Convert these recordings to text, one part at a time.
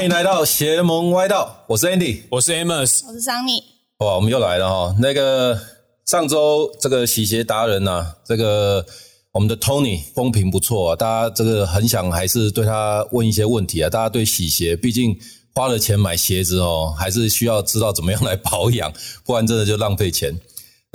欢迎来到邪门歪道，我是 Andy，我是 Amos，我是桑尼。哇，我们又来了哈。那个上周这个洗鞋达人呐、这个我们的 Tony 风评不错啊，大家这个很想还是对他问一些问题啊。大家对洗鞋，毕竟花了钱买鞋子哦，还是需要知道怎么样来保养，不然真的就浪费钱。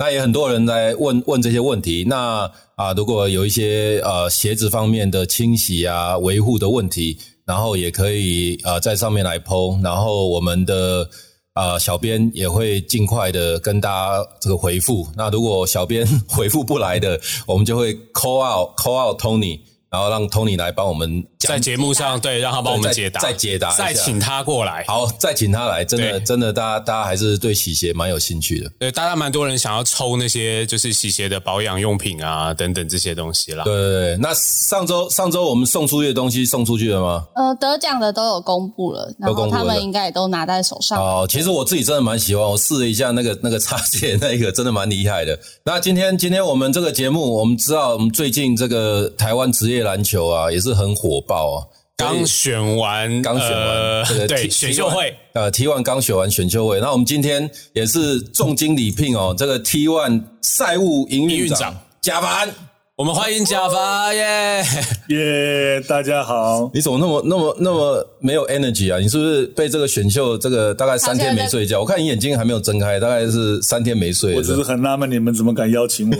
那也很多人来问问这些问题。那啊，如果有一些呃鞋子方面的清洗啊、维护的问题，然后也可以呃在上面来剖，然后我们的呃小编也会尽快的跟大家这个回复。那如果小编 回复不来的，我们就会 call out call out Tony，然后让 Tony 来帮我们在节目上对让他帮我们解答，再解答再请他过来。好，再请他来，真的真的，大家大家还是对洗鞋蛮有兴趣的。对，大家蛮多人想要抽那些就是洗鞋的保养用品啊等等这些东西啦。对对对，那上周上周我们送出去的东西送出去了吗？呃，得奖的都有公布了，然后都公布了他们应该也都拿在手上。哦，其实我自己真的蛮喜欢，我试了一下那个 那个插件，那个真的蛮厉害的。那今天今天我们这个节目，我们知道我们最近这个台湾职业篮球啊，也是很火爆啊。刚选完，刚选完呃这个对选秀会，呃，T One 刚选完选秀会，那我们今天也是重金礼聘哦，这个 T One 赛务营运长营运长。贾凡，我们欢迎贾凡耶！耶大家好。你怎么那么那么那么没有 energy 啊？你是不是被这个选秀这个大概三天没睡觉？我看你眼睛还没有睁开，大概是三天没睡。我只是很纳闷，你们怎么敢邀请我？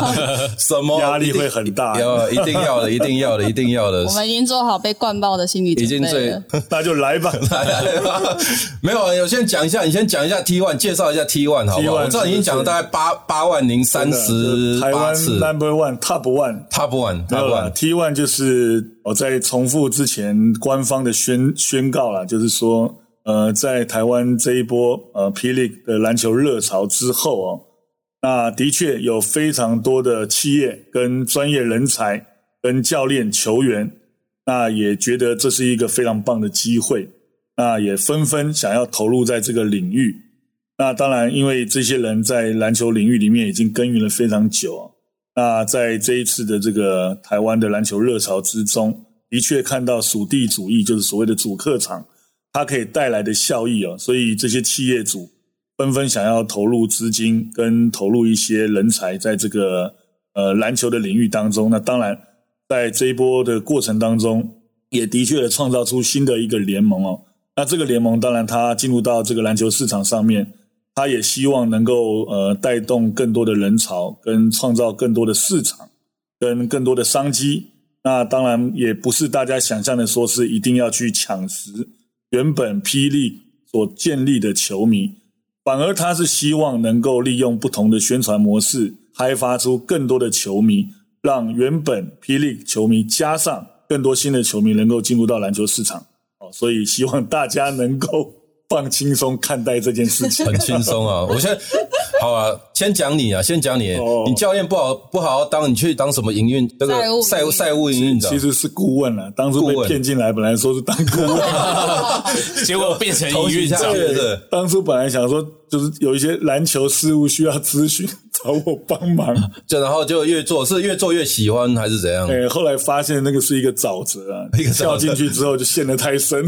什么压力会很大要 一定要的，一定要的，一定要的我。们已经做好被灌爆的心理准已经最备了。那就来吧。来吧没有，我先讲一下，你先讲一下 T One，介绍一下 T One 好不好？我知道你已经讲了大概八八万零三十台湾八次 Number One Top One。，Top One，Top One，，T one 就是我在重复之前官方的宣宣告了，就是说，呃，在台湾这一波呃霹雳的篮球热潮之后哦，那的确有非常多的企业跟专业人才、跟教练、球员，那也觉得这是一个非常棒的机会，那也纷纷想要投入在这个领域。那当然，因为这些人在篮球领域里面已经耕耘了非常久哦那在这一次的这个台湾的篮球热潮之中，的确看到属地主义，就是所谓的主客场，它可以带来的效益哦。所以这些企业主纷纷想要投入资金跟投入一些人才在这个呃篮球的领域当中。那当然，在这一波的过程当中，也的确创造出新的一个联盟哦。那这个联盟当然它进入到这个篮球市场上面。他也希望能够呃带动更多的人潮，跟创造更多的市场，跟更多的商机。那当然也不是大家想象的说是一定要去抢食原本霹雳所建立的球迷，反而他是希望能够利用不同的宣传模式，开发出更多的球迷，让原本霹雳球迷加上更多新的球迷能够进入到篮球市场。哦，所以希望大家能够。放轻松看待这件事情，很轻松啊！我现在好啊，先讲你啊，先讲你。哦你教练不好不好好当，你去当什么营运？这个赛务赛务营运长其。实是顾问了。当初被顾问骗进来，本来说是当顾问，结果变成营运长头，对对当初本来想说就是有一些篮球事务需要咨询，找我帮忙。就然后就越做是越做越喜欢还是怎样？哎，后来发现那个是一个沼泽啊，一个跳进去之后就陷得太深，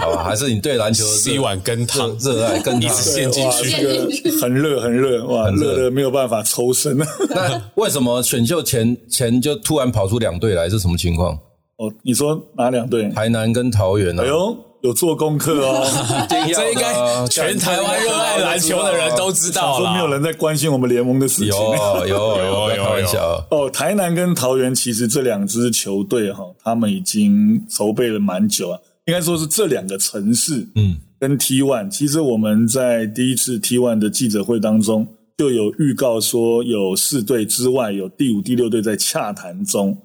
好吧，还是你对篮球是一碗羹汤，热爱跟你一直陷进，去。这个很热很热，哇，热的没有办法抽身。那为什么选秀前前就突然跑出两队来？是什么情况？哦，你说哪两队？台南跟桃园啊？哎呦，有做功课哦。这应该全台湾热爱篮球的人都知道了。没有人在关心我们联盟的事情。有有有 有不要开玩笑啊。哦，台南跟桃园其实这两支球队哈，他们已经筹备了蛮久啊。应该说是这两个城市，嗯，跟 T One，其实我们在第一次 T One 的记者会当中就有预告说，有四队之外有第五、第六队在洽谈中。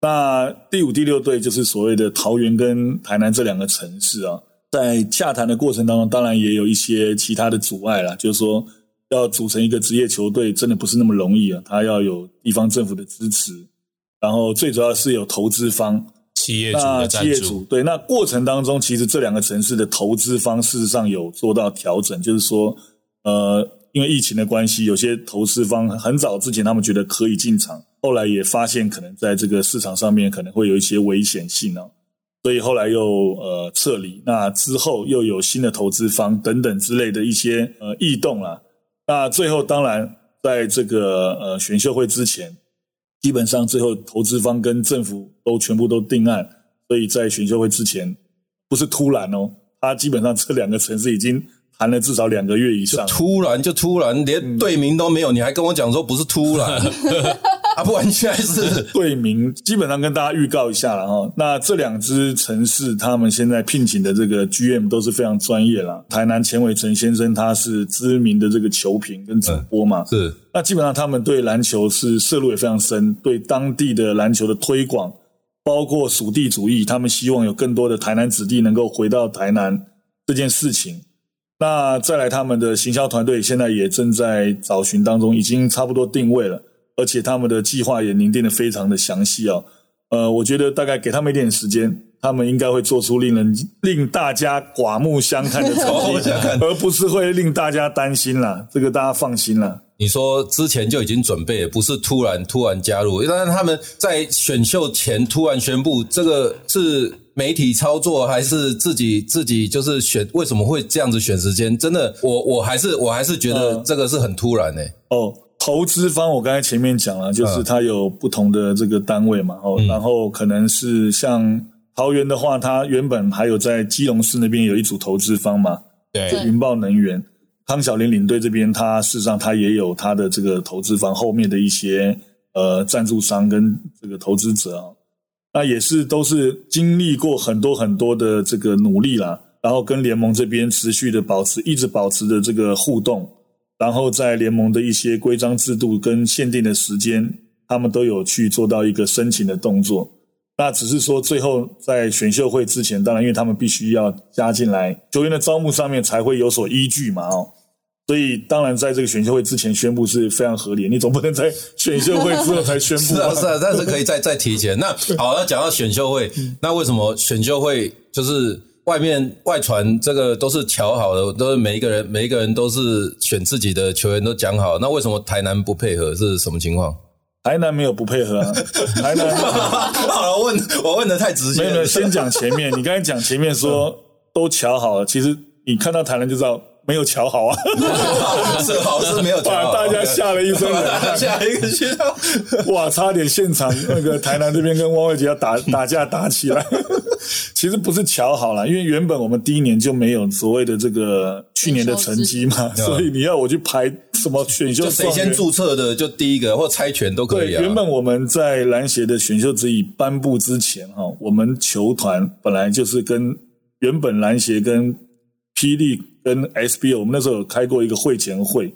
那第五、第六队就是所谓的桃园跟台南这两个城市啊，在洽谈的过程当中，当然也有一些其他的阻碍啦，就是说要组成一个职业球队，真的不是那么容易啊，它要有地方政府的支持，然后最主要是有投资方，企业主的赞企业主助，对，那过程当中，其实这两个城市的投资方事实上有做到调整，就是说，呃，因为疫情的关系，有些投资方很早之前他们觉得可以进场，后来也发现可能在这个市场上面可能会有一些危险性哦。所以后来又呃撤离。那之后又有新的投资方等等之类的一些呃异动啦。那最后当然在这个呃选秀会之前，基本上最后投资方跟政府都全部都定案，所以在选秀会之前不是突然哦，他基本上这两个城市已经。谈了至少两个月以上，突然就突然连队名都没有，你还跟我讲说不是突然 啊？不完全是队名，基本上跟大家预告一下了哈。那这两支城市，他们现在聘请的这个 GM 都是非常专业了。台南钱伟成先生他是知名的这个球评跟主播嘛，是。那基本上他们对篮球是涉入也非常深，对当地的篮球的推广，包括属地主义，他们希望有更多的台南子弟能够回到台南这件事情。那再来，他们的行销团队现在也正在找寻当中，已经差不多定位了，而且他们的计划也拟定的非常的详细哦。呃，我觉得大概给他们一点时间，他们应该会做出令人令大家刮目相看的成 绩，而不是会令大家担心啦。这个大家放心啦。你说之前就已经准备，不是突然突然加入，但是他们在选秀前突然宣布，这个是。媒体操作还是自己自己就是选？为什么会这样子选时间？真的，我我还是我还是觉得这个是很突然诶。哦，投资方我刚才前面讲了，就是它有不同的这个单位嘛。哦，然后可能是像桃园的话，它原本还有在基隆市那边有一组投资方嘛。对，云豹能源，康小林领队这边，他事实上他也有他的这个投资方后面的一些呃赞助商跟这个投资者啊。那也是都是经历过很多很多的这个努力啦，然后跟联盟这边持续的保持，一直保持的这个互动，然后在联盟的一些规章制度跟限定的时间，他们都有去做到一个申请的动作。那只是说最后在选秀会之前，当然因为他们必须要加进来球员的招募上面才会有所依据嘛，哦。所以，当然，在这个选秀会之前宣布是非常合理。你总不能在选秀会之后才宣布。是啊，是啊，但是可以再再提前。那好，那讲到选秀会，那为什么选秀会就是外面外传这个都是调好的，都是每一个人每一个人都是选自己的球员都讲好。那为什么台南不配合？是什么情况？台南没有不配合啊。台南好了，问我问的太直接。没有，先讲前面。你刚才讲前面说都调好了，其实你看到台南就知道。没有瞧好啊，是好是没有把大家吓了一身冷 吓一个吓，哇，差点现场那个台南这边跟汪伟杰要打打架打起来。其实不是瞧好了，因为原本我们第一年就没有所谓的这个去年的成绩嘛，所以你要我去排什么选秀，谁先注册的就第一个或猜拳都可以啊。原本我们在篮协的选秀指引颁布之前哈，我们球团本来就是跟原本篮协跟霹雳。跟 SBO，我们那时候有开过一个会前会。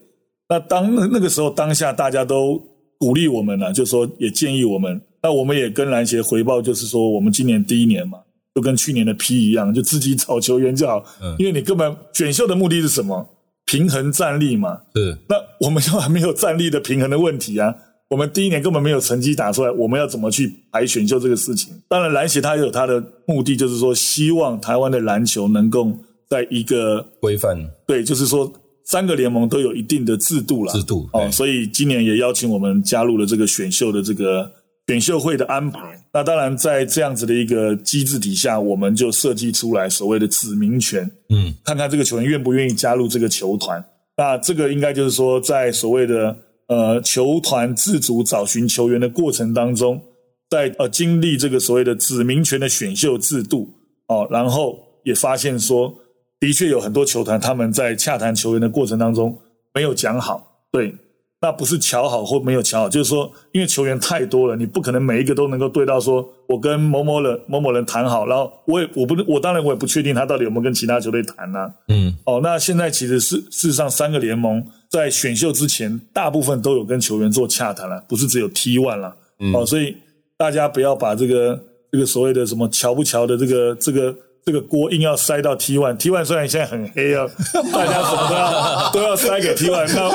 那当那那个时候当下大家都鼓励我们了，就说也建议我们。那我们也跟篮协回报，就是说我们今年第一年嘛，就跟去年的 P 一样，就自己找球员就好。嗯。因为你根本选秀的目的是什么？平衡战力嘛。是。那我们又 还没有战力的平衡的问题啊。我们第一年根本没有成绩打出来，我们要怎么去排选秀这个事情？当然，篮协他也有他的目的，就是说希望台湾的篮球能够。在一个规范，对，就是说三个联盟都有一定的制度了，制度哦，所以今年也邀请我们加入了这个选秀的这个选秀会的安排。那当然，在这样子的一个机制底下，我们就设计出来所谓的指名权，嗯，看看这个球员愿不愿意加入这个球团。那这个应该就是说，在所谓的呃球团自主找寻球员的过程当中，在呃经历这个所谓的指名权的选秀制度哦，然后也发现说。的确有很多球团，他们在洽谈球员的过程当中没有讲好，对，那不是瞧好或没有瞧好，就是说，因为球员太多了，你不可能每一个都能够对到说，我跟某某人某某人谈好，然后我也我不我当然我也不确定他到底有没有跟其他球队谈呢，嗯，哦，那现在其实是事实上三个联盟在选秀之前，大部分都有跟球员做洽谈了，不是只有 T one 了，哦，所以大家不要把这个这个所谓的什么瞧不瞧的这个这个。这个锅硬要塞到 T one，T one 虽然现在很黑啊，大家什么都要都要塞给 T one。那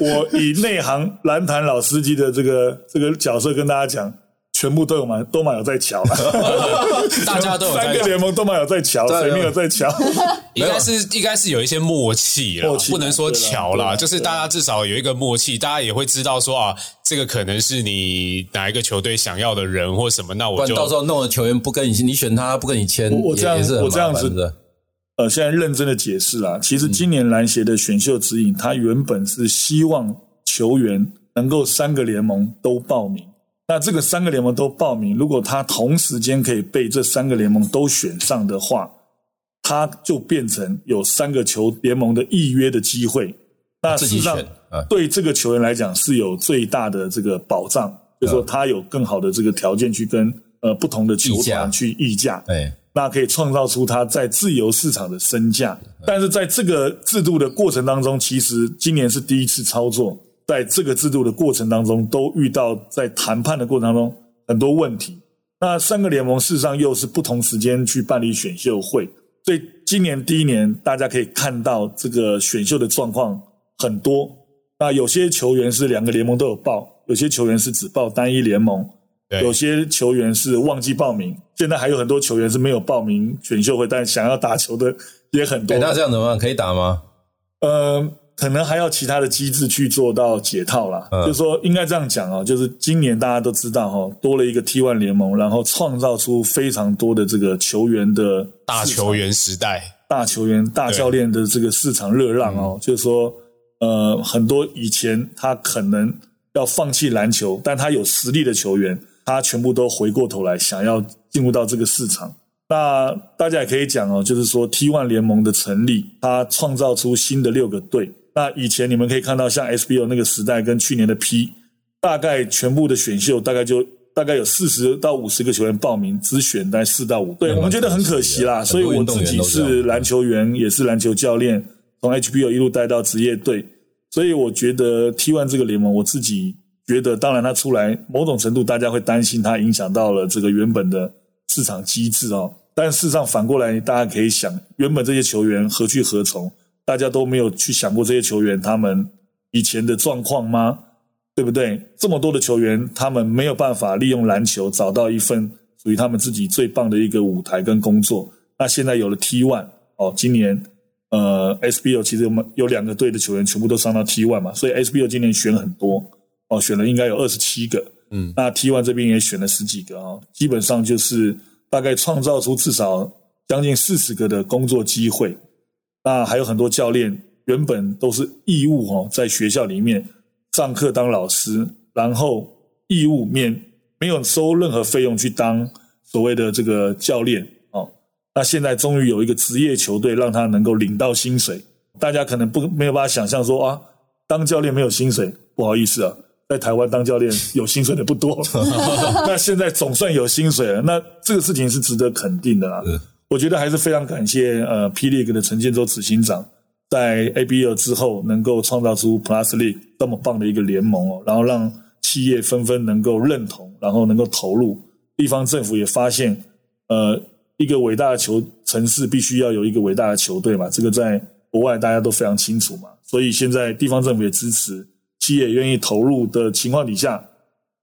我以内行篮坛老司机的这个这个角色跟大家讲，全部都有买，都买有在瞧了，大家都有在三个联盟都买有在瞧，对谁没有在瞧？应该是应该是有一些默契啦默契不能说巧啦，对啦就是大家至少有一个默契，大家也会知道说啊，这个可能是你哪一个球队想要的人或什么，那不然我就到时候弄了球员不跟你，你选他不跟你签，我我这样也也是很我这样子麻烦的。呃，现在认真的解释啦，其实今年篮协的选秀指引，它原本是希望球员能够三个联盟都报名。那这个三个联盟都报名，如果他同时间可以被这三个联盟都选上的话，他就变成有三个球联盟的预约的机会。那实上选啊，对这个球员来讲是有最大的这个保障，就是说他有更好的这个条件去跟呃不同的球团去议价。对，那可以创造出他在自由市场的身价。但是在这个制度的过程当中，其实今年是第一次操作，在这个制度的过程当中，都遇到在谈判的过程当中很多问题。那三个联盟事实上又是不同时间去办理选秀会，所以今年第一年大家可以看到这个选秀的状况很多。那有些球员是两个联盟都有报，有些球员是只报单一联盟，有些球员是忘记报名，现在还有很多球员是没有报名选秀会，但想要打球的也很多哎，。那这样怎么办？可以打吗？呃，可能还要其他的机制去做到解套啦。嗯就是说，应该这样讲哦，就是今年大家都知道哈，多了一个 T one 联盟，然后创造出非常多的这个球员的大球员时代，大球员、大教练的这个市场热浪哦，就是说，呃，很多以前他可能要放弃篮球，但他有实力的球员，他全部都回过头来想要进入到这个市场。那大家也可以讲哦，就是说 T one 联盟的成立，它创造出新的六个队。那以前你们可以看到，像 SBO 那个时代跟去年的 P，大概全部的选秀大概就大概有四十到五十个球员报名，只选大概四到五。对我们觉得很可惜啦，所以我自己是篮球员，也是篮球教练，从 HBO 一路带到职业队，所以我觉得 T1 这个联盟，我自己觉得，当然它出来某种程度大家会担心它影响到了这个原本的市场机制哦。但事实上反过来，大家可以想，原本这些球员何去何从？大家都没有去想过这些球员他们以前的状况吗？对不对？这么多的球员，他们没有办法利用篮球找到一份属于他们自己最棒的一个舞台跟工作。那现在有了 T one 哦，今年呃 SBO 其实我们有两个队的球员全部都上到 T one 嘛，所以 SBO 今年选很多哦，选了应该有二十七个。嗯，那 T one 这边也选了十几个啊、哦，基本上就是大概创造出至少将近四十个的工作机会。那还有很多教练原本都是义务哦，在学校里面上课当老师，然后义务免没有收任何费用去当所谓的这个教练哦。那现在终于有一个职业球队让他能够领到薪水，大家可能不没有办法想象说啊，当教练没有薪水，不好意思啊，在台湾当教练有薪水的不多，那现在总算有薪水了，那这个事情是值得肯定的啦。我觉得还是非常感谢呃霹雳的陈建州执行长，在 ABL 之后能够创造出 Plus League 这么棒的一个联盟哦，然后让企业纷纷能够认同，然后能够投入，地方政府也发现，呃，一个伟大的球城市必须要有一个伟大的球队嘛，这个在国外大家都非常清楚嘛，所以现在地方政府也支持，企业愿意投入的情况底下，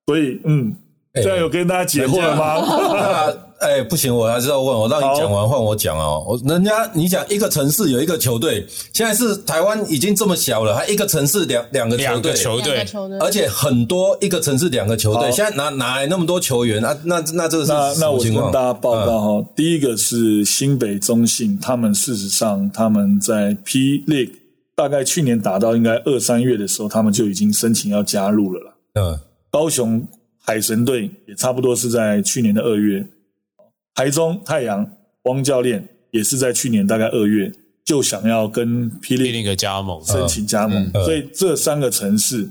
所以嗯，这样有跟大家解惑了吗？那哎，不行，我还是要问，我让你讲完换我讲哦。我人家你讲一个城市有一个球队，现在是台湾已经这么小了，还一个城市两两个球队，两个球队，球队，而且很多一个城市两个球队，好现在哪哪来那么多球员啊？那那这个是那什那我跟？大家报告嗯哈，第一个是新北中信，他们事实上他们在 P League 大概去年打到应该二三月的时候，他们就已经申请要加入了啦。嗯，高雄海神队也差不多是在去年的二月，台中太阳汪教练也是在去年大概二月就想要跟霹雳那个加盟，申请加盟，嗯所以这三个城市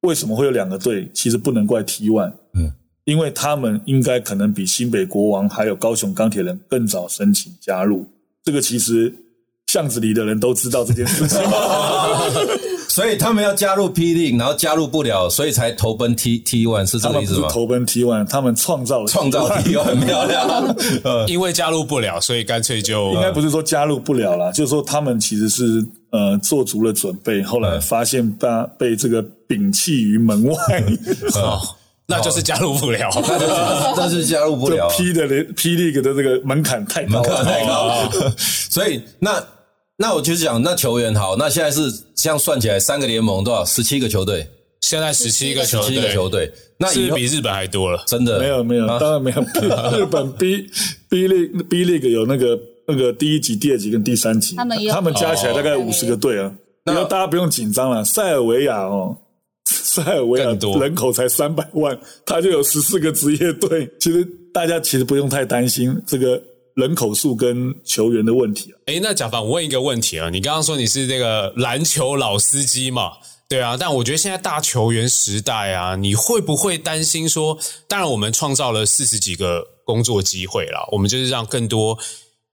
为什么会有两个队？其实不能怪 T One，嗯，因为他们应该可能比新北国王还有高雄钢铁人更早申请加入。这个其实巷子里的人都知道这件事情。所以他们要加入霹雳，然后加入不了，所以才投奔 T T One 是这个意思吗？投奔 T One，他们创造了创造 T1 T One 很漂亮，呃，因为加入不了，所以干脆就应该不是说加入不了啦，就是说他们其实是呃做足了准备，后来发现被被这个摒弃于门外。哦 那就是加入不了。那就是那是加入不这了。P 的雷 P League 的这个门槛太高门槛了，太高，所以那那我就是讲，那球员好，那现在是这样算起来，三个联盟多少？十七个球队，现在十七个球七个队，球队，那是比日本还多了。真的没有没有，啊当然没有。日本 B B League B League 有那个那个第一级、第二级跟第三级，他们也有他们加起来大概哦五十个队啊。然后大家不用紧张了，塞尔维亚哦，塞尔维亚多人口才三百万，他就有十四个职业队。其实大家其实不用太担心这个人口数跟球员的问题啊。诶，那贾凡，我问一个问题啊，你刚刚说你是这个篮球老司机嘛？对啊，但我觉得现在大球员时代啊，你会不会担心说？当然，我们创造了四十几个工作机会啦，我们就是让更多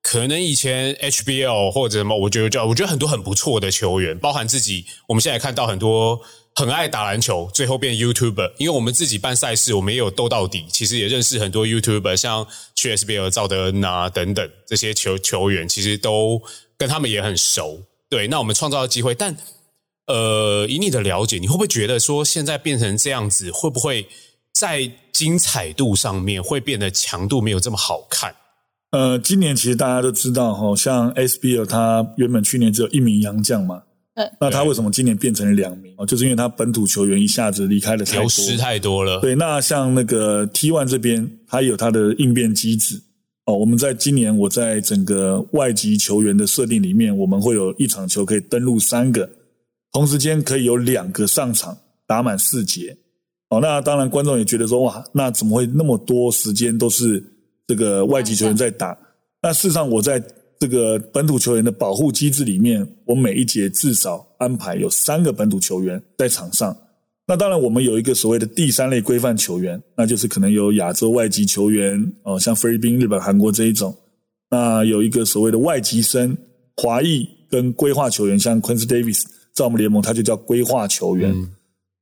可能以前 HBL 或者什么，我觉得叫我觉得很多很不错的球员，包含自己，我们现在看到很多很爱打篮球，最后变 YouTuber，因为我们自己办赛事，我们也有斗到底，其实也认识很多 YouTuber，像去 SBL 赵德恩啊等等这些球球员，其实都跟他们也很熟。对，那我们创造的机会，但呃，以你的了解，你会不会觉得说现在变成这样子，会不会在精彩度上面会变得强度没有这么好看？呃，今年其实大家都知道哈，像 SBL 他原本去年只有一名洋将嘛，对那他为什么今年变成了两名？哦，就是因为他本土球员一下子离开了太多，流失太多了。对，那像那个 T One 这边，它有它的应变机制哦。我们在今年，我在整个外籍球员的设定里面，我们会有一场球可以登录三个，同时间可以有两个上场打满四节。哦，那当然观众也觉得说，哇，那怎么会那么多时间都是这个外籍球员在打？那事实上，我在这个本土球员的保护机制里面，我每一节至少安排有三个本土球员在场上。那当然，我们有一个所谓的第三类规范球员，那就是可能有亚洲外籍球员哦，像菲律宾、日本、韩国这一种。那有一个所谓的外籍生、华裔跟规划球员，像 Quincy Davis 在我们联盟，他就叫规划球员。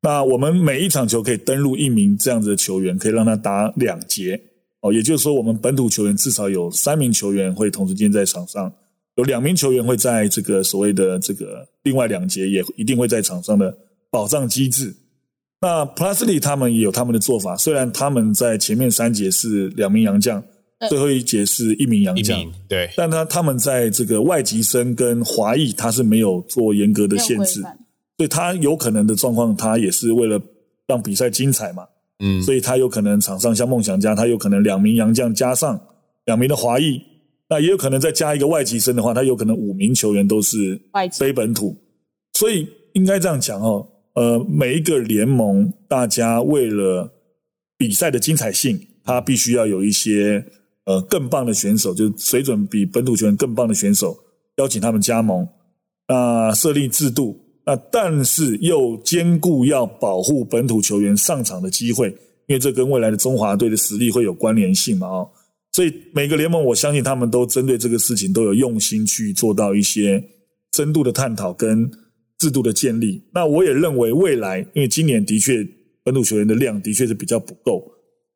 那我们每一场球可以登录一名这样子的球员，可以让他打两节哦，也就是说，我们本土球员至少有三名球员会同时间在场上，有两名球员会在这个所谓的这个另外两节也一定会在场上的保障机制。那 Plusly 他们也有他们的做法，虽然他们在前面三节是两名洋将，最后一节是一名洋将，对，但他他们在这个外籍生跟华裔，他是没有做严格的限制，所以他有可能的状况，他也是为了让比赛精彩嘛，嗯，所以他有可能场上像梦想家，他有可能两名洋将加上两名的华裔，那也有可能再加一个外籍生的话，他有可能五名球员都是外籍。非本土，所以应该这样讲哦，呃，每一个联盟大家为了比赛的精彩性，他必须要有一些呃更棒的选手，就是水准比本土球员更棒的选手，邀请他们加盟，那设立制度，那但是又兼顾要保护本土球员上场的机会，因为这跟未来的中华队的实力会有关联性嘛哦，所以每个联盟我相信他们都针对这个事情都有用心去做到一些深度的探讨跟制度的建立。那我也认为未来，因为今年的确本土球员的量的确是比较不够。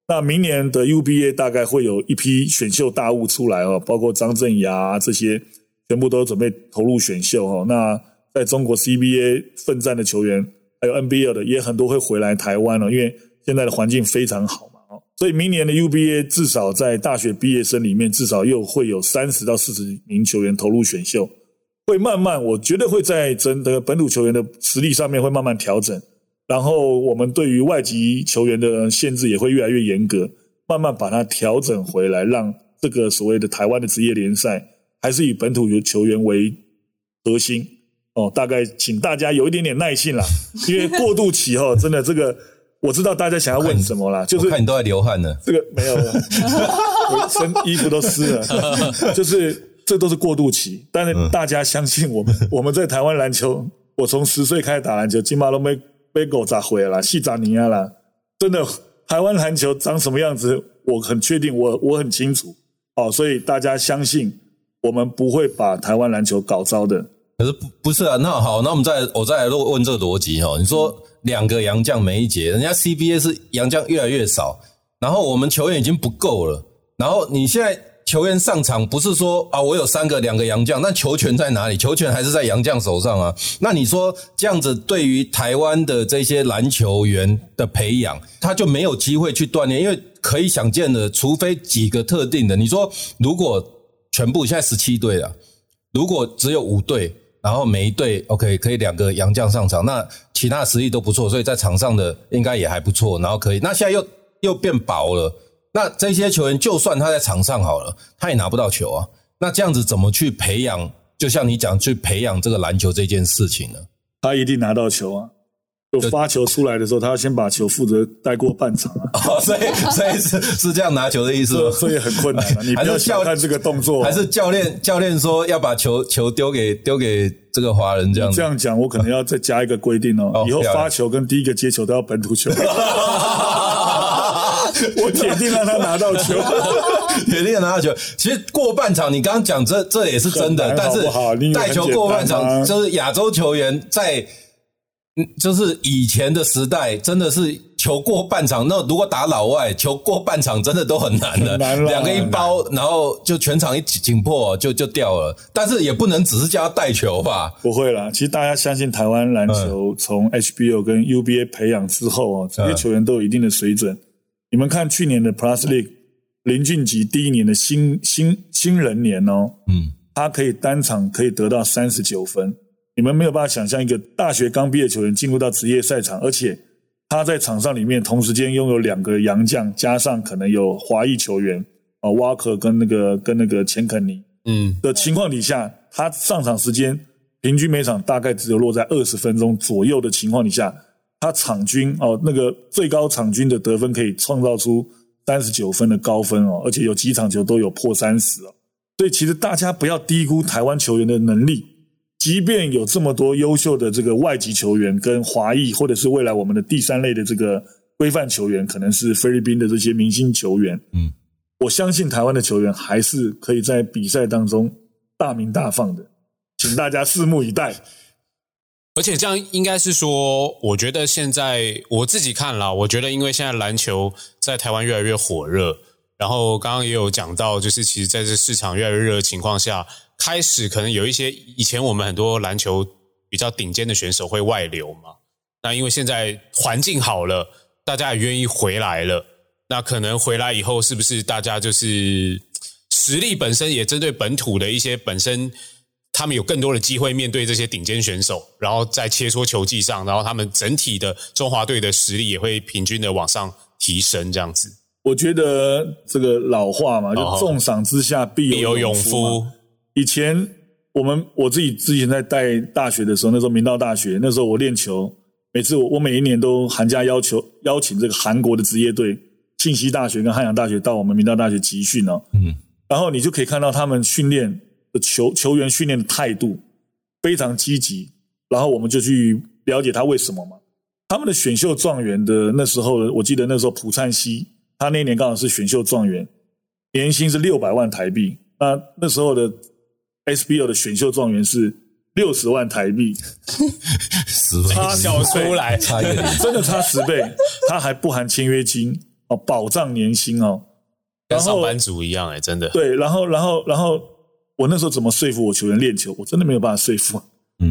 那明年的 UBA 大概会有一批选秀大物出来哦，包括张镇雅、啊、这些，全部都准备投入选秀哦。那在中国 CBA 奋战的球员，还有 NBA 的也很多会回来台湾了、哦，因为现在的环境非常好嘛哦。所以明年的 UBA 至少在大学毕业生里面，至少又会有三十到四十名球员投入选秀，会慢慢，我觉得会在整个本土球员的实力上面会慢慢调整。然后我们对于外籍球员的限制也会越来越严格，慢慢把它调整回来，让这个所谓的台湾的职业联赛还是以本土球员为核心。哦，大概请大家有一点点耐性啦，因为过渡期哈、哦，真的这个我知道大家想要问什么啦，就是看你都在流汗呢。这个没有，我身衣服都湿了，就是这都是过渡期。但是大家相信我们，我们在台湾篮球，我从十岁开始打篮球，金马都没被狗砸毁了啦，细砸尼亚啦，真的台湾篮球长什么样子，我很确定，我我很清楚。哦，所以大家相信我们不会把台湾篮球搞糟的。可是不不是啊，那好，那我们再我再来问这个逻辑哈。你说两个洋将没一节，人家 CBA 是洋将越来越少，然后我们球员已经不够了，然后你现在球员上场不是说啊，我有三个两个洋将，那球权在哪里？球权还是在洋将手上啊。那你说这样子对于台湾的这些篮球员的培养，他就没有机会去锻炼，因为可以想见的，除非几个特定的。你说如果全部现在十七队了，如果只有五队，然后每一队 OK 可以两个洋将上场，那其他实力都不错，所以在场上的应该也还不错，然后可以。那现在又又变薄了。那这些球员，就算他在场上好了，他也拿不到球啊。那这样子怎么去培养？就像你讲，去培养这个篮球这件事情呢？他一定拿到球啊！就发球出来的时候，他要先把球负责带过半场啊。哦，所以所以是是这样拿球的意思，所以很困难。你不要小看这个动作，还是教练教练说要把球球丢给丢给这个华人这样。这样讲，我可能要再加一个规定哦，以后发球跟第一个接球都要本土球。我铁定让他拿到球，铁定拿到球。其实过半场，你刚刚讲这这也是真的，但是带球过半场，就是亚洲球员在，就是以前的时代，真的是球过半场。那如果打老外，球过半场真的都很难的，两个一包，然后就全场一紧迫，就就掉了。但是也不能只是叫他带球吧？不会啦，其实大家相信台湾篮球从 HBO 跟 UBA 培养之后啊，这些球员都有一定的水准。你们看去年的 Plus League 林俊杰第一年的新新新人年哦，嗯，他可以单场可以得到三十九分。你们没有办法想象一个大学刚毕业球员进入到职业赛场，而且他在场上里面同时间拥有两个洋将，加上可能有华裔球员啊，沃克跟那个跟那个钱肯尼，嗯的情况底下，他上场时间平均每场大概只有落在二十分钟左右的情况底下。他场均哦，那个最高场均的得分可以创造出三十九分的高分哦，而且有几场球都有破三十哦。所以其实大家不要低估台湾球员的能力，即便有这么多优秀的这个外籍球员跟华裔，或者是未来我们的第三类的这个规范球员，可能是菲律宾的这些明星球员。嗯，我相信台湾的球员还是可以在比赛当中大名大放的，请大家拭目以待。而且这样应该是说，我觉得现在我自己看了，我觉得因为现在篮球在台湾越来越火热，然后刚刚也有讲到，就是其实在这市场越来越热的情况下，开始可能有一些以前我们很多篮球比较顶尖的选手会外流嘛。那因为现在环境好了，大家也愿意回来了，那可能回来以后，是不是大家就是实力本身也针对本土的一些本身。他们有更多的机会面对这些顶尖选手，然后在切磋球技上，然后他们整体的中华队的实力也会平均的往上提升。这样子，我觉得这个老话嘛，就重赏之下必有勇夫。以前我们我自己之前在带大学的时候，那时候明道大学，那时候我练球，每次我我每一年都寒假要求邀请这个韩国的职业队，信息大学跟汉阳大学到我们明道大学集训哦。嗯，然后你就可以看到他们训练的。球球员训练的态度非常积极，然后我们就去了解他为什么嘛。他们的选秀状元的那时候，我记得那时候朴灿熙，他那年刚好是选秀状元，年薪是六百万台币。那那时候的 SBO 的选秀状元是六十万台币，差小出来，差一点，真的差十倍，他还不含签约金哦，保障年薪哦，跟上班族一样哎，真的。对，然后，然后，然后。我那时候怎么说服我球员练球？我真的没有办法说服。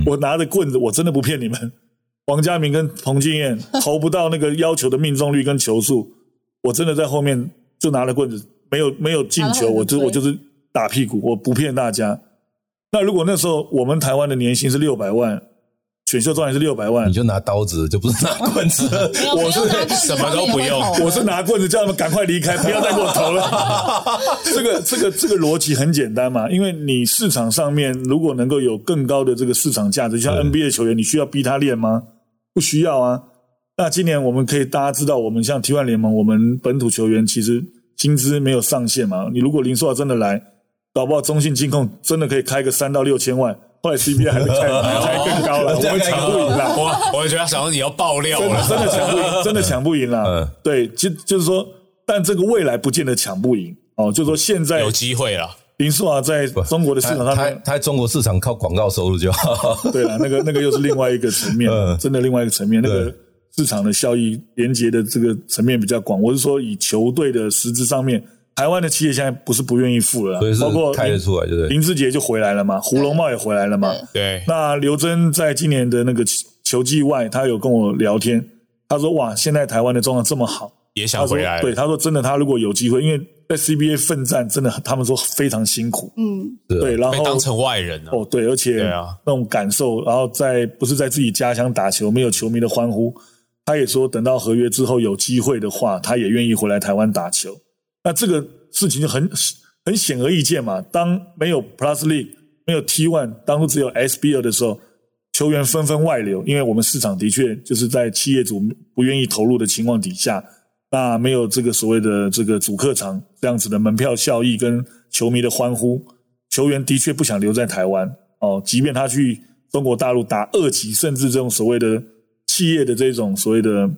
我拿着棍子，我真的不骗你们。王家明跟彭敬燕投不到那个要求的命中率跟球数，我真的在后面就拿着棍子，没有没有进球，我就我就是打屁股，我不骗大家。那如果那时候我们台湾的年薪是六百万。选秀状元是六百万，你就拿刀子，就不是拿棍子。我是什么都不用，我是拿棍子叫他们赶快离开，不要再给我投了。这个这个这个逻辑很简单嘛，因为你市场上面如果能够有更高的这个市场价值，就像 NBA 球员，你需要逼他练吗？不需要啊。那今年我们可以大家知道，我们像 T1 联盟，我们本土球员其实薪资没有上限嘛。你如果林书豪真的来，搞不好中信金控真的可以开个三到六千万。后来 CBA 还开 还更高了，我们抢不赢了。我我觉得想说你要爆料了，真的抢不赢，真的抢不赢了。对，就就是说，但这个未来不见得抢不赢哦。就是说现在有机会了。林书豪在中国的市场上，他他在中国市场靠广告收入就好。对了，那个那个又是另外一个层面，真的另外一个层面，那个市场的效益连接的这个层面比较广。我是说，以球队的实质上面，台湾的企业现在不是不愿意付了所以，包括开得出来，对不对？林志杰就回来了嘛，胡龙茂也回来了嘛。对。对，那刘真在今年的那个球球季外，他有跟我聊天，他说：“哇，现在台湾的状况这么好，也想回来。对，他说真的，他如果有机会，因为在 CBA 奋战，真的他们说非常辛苦，嗯，对，然后被当成外人了、哦，对，而且对啊。那种感受，然后在不是在自己家乡打球，没有球迷的欢呼，他也说等到合约之后有机会的话，他也愿意回来台湾打球。那这个事情就很很显而易见嘛。当没有 Plus League，没有 T One，当初只有 SBL 的时候，球员纷纷外流，因为我们市场的确就是在企业主不愿意投入的情况底下，那没有这个所谓的这个主客场这样子的门票效益跟球迷的欢呼，球员的确不想留在台湾哦，即便他去中国大陆打二级，甚至这种所谓的企业的这种所谓的，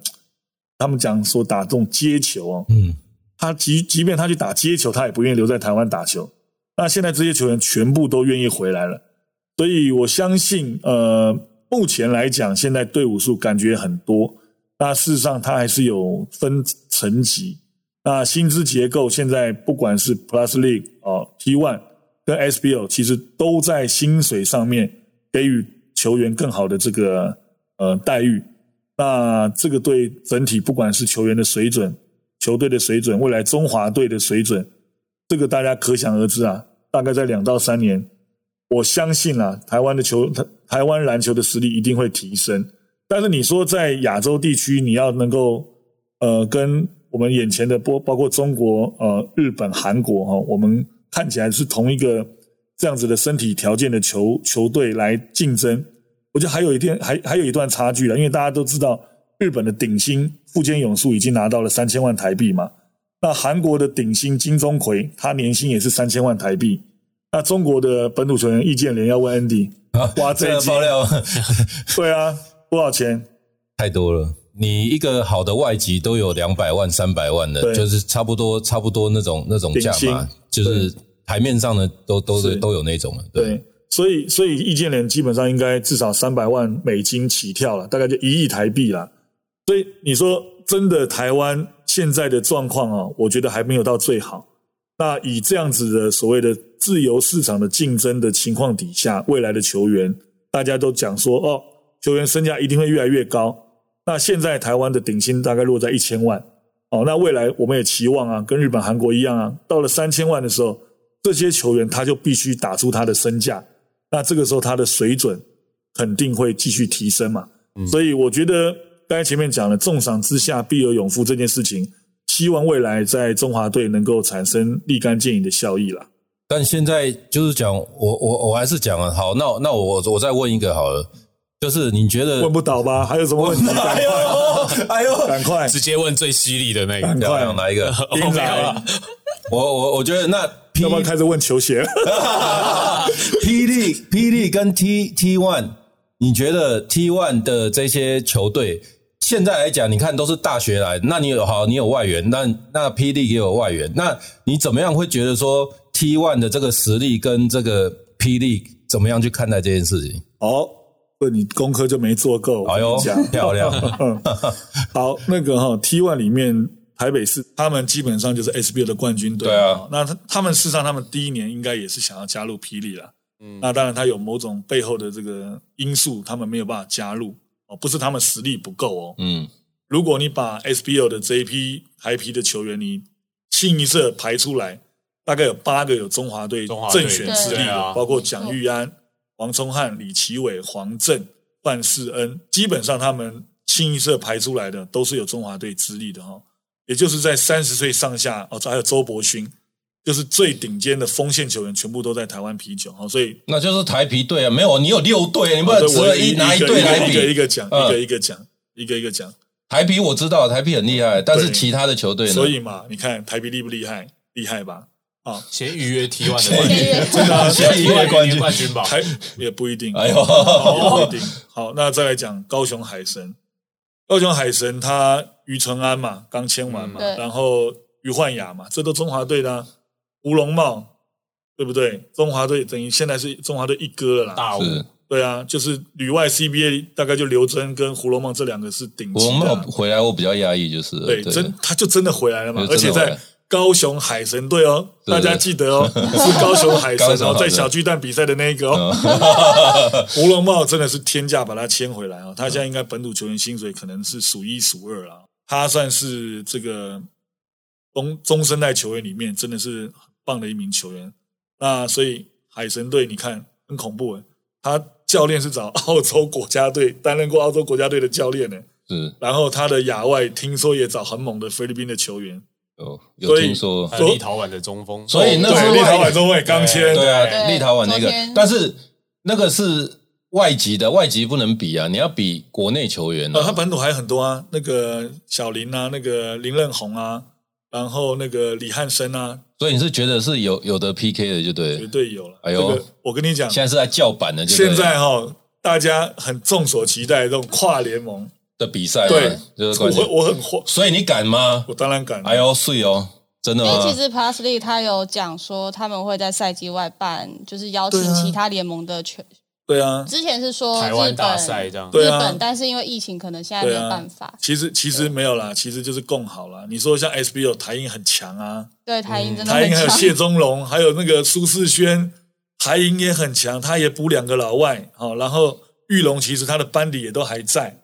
他们讲说打这种接球哦，嗯，他即即便他去打接球，他也不愿意留在台湾打球。那现在这些球员全部都愿意回来了，所以我相信，呃，目前来讲，现在队伍数感觉很多，那事实上他还是有分层级。那薪资结构现在不管是 Plus League 哦 T One 跟 SBL，其实都在薪水上面给予球员更好的这个呃待遇。那这个对整体不管是球员的水准、球队的水准、未来中华队的水准，这个大家可想而知啊。大概在两到三年，我相信啊，台湾的球台台湾篮球的实力一定会提升。但是你说在亚洲地区，你要能够呃跟我们眼前的波包括中国、呃日本、韩国哈、我们看起来是同一个这样子的身体条件的球球队来竞争，我觉得还有一点还还有一段差距了，因为大家都知道日本的顶薪富坚勇树已经拿到了三千万台币嘛，那韩国的顶薪金钟奎他年薪也是三千万台币，那中国的本土球员易建联要问 Andy，哇这个爆料。对啊，多少钱？太多了。你一个好的外籍都有两百万、三百万的，就是差不多差不多那种那种价顶嘛，就是台面上的都都是都有那种了。对，对，所以所以易建联基本上应该至少三百万美金起跳了，大概就一亿台币啦。所以你说真的，台湾现在的状况啊，我觉得还没有到最好。那以这样子的所谓的自由市场的竞争的情况底下，未来的球员大家都讲说，哦，球员身价一定会越来越高。那现在台湾的顶薪大概落在一千万，哦，那未来我们也期望啊，跟日本、韩国一样啊，到了三千万的时候，这些球员他就必须打出他的身价，那这个时候他的水准肯定会继续提升嘛。所以我觉得刚才前面讲了，重赏之下必有勇夫这件事情，希望未来在中华队能够产生立竿见影的效益啦。但现在就是讲，我我我还是讲啊，好，那那我我再问一个好了，就是你觉得问不倒吧？还有什么问 哎呦哎呦，赶快，直接问最犀利的那个，漂赶快亮哪一个？我我我觉得那 要不要开始问球鞋？霹雳霹雳跟 T T One，你觉得 T One 的这些球队现在来讲，你看都是大学来，那你有好，你有外援，那那霹雳也有外援，那你怎么样会觉得说 T One 的这个实力跟这个霹雳怎么样去看待这件事情？哦，那你功课就没做够。哎呦漂亮！嗯，好，那个哈 T One 里面，台北市他们基本上就是 SBL 的冠军队。对啊哦那他他们事实上他们第一年应该也是想要加入霹雳啦。嗯，那当然他有某种背后的这个因素，他们没有办法加入哦，不是他们实力不够哦。嗯，如果你把 SBL 的这一批台皮的球员，你清一色排出来，大概有八个有中华队正选之力的，包括蒋玉安、王聪汉、李奇伟、黄振、范世恩，基本上他们清一色排出来的都是有中华队资历的哈，也就是在三十岁上下哦，还有周伯勋，就是最顶尖的锋线球员，全部都在台湾啤酒哈，所以那就是台啤队啊，没有你有六队，你不能只了一拿一个队来比一个一比。个讲，嗯一个一个讲，一个一个讲。台啤我知道台啤很厉害，但是其他的球队呢？所以嘛，你看台啤厉不厉害？厉害吧？啊，先预约 T one 的冠军，真的啊，先预约冠军冠军吧。台也不一定，哎呦不一定。好，那再来讲高雄海神，高雄海神他于淳安嘛，刚签完嘛，然后于焕雅嘛，这都中华队的啊，吴龙茂，对不对？中华队等于现在是中华队一哥了啦。大五。对啊，就是旅外 CBA 大概就刘真跟胡龙茂这两个是顶级的。啊。们回来我比较压抑，就是。对，真他就真的回来了嘛，而且在高雄海神队哦，大家记得哦，是高雄海神哦，在小巨蛋比赛的那一个哦。胡龙茂真的是天价把他签回来哦，他现在应该本土球员薪水可能是数一数二了，他算是这个中中生代球员里面真的是很棒的一名球员。那所以海神队你看很恐怖诶，他教练是找澳洲国家队担任过澳洲国家队的教练呢，是然后他的亚外听说也找很猛的菲律宾的球员，有有所以听说立陶宛的中锋，所以那是对立陶宛中卫刚签，对啊，立陶宛那个，但是那个是外籍的，外籍不能比啊，你要比国内球员呃，他啊。本土还有很多啊，那个小林啊，那个林任宏啊，然后那个李汉生啊，所以你是觉得是有有的 PK 的，就对绝。对有了。哎呦这个我跟你讲，现在是在叫板的，就现在哈、大家很众所期待这种跨联盟，的比赛，对，就是我。我很火，所以你敢吗？我当然敢。哎呦，是哦，真的吗？因为其实 Plus League 他有讲说他们会在赛季外办，就是邀请其他联盟的球。对啊，之前是说台湾大赛这样。对啊日本，但是因为疫情，可能现在没办法。其实其实没有啦，其实就是共好啦。你说像 SBO 台英很强啊，对台英真的台很强。银还有谢宗龙，还有那个苏世轩，台英也很强，他也补两个老外，好、然后玉龙其实他的班底也都还在，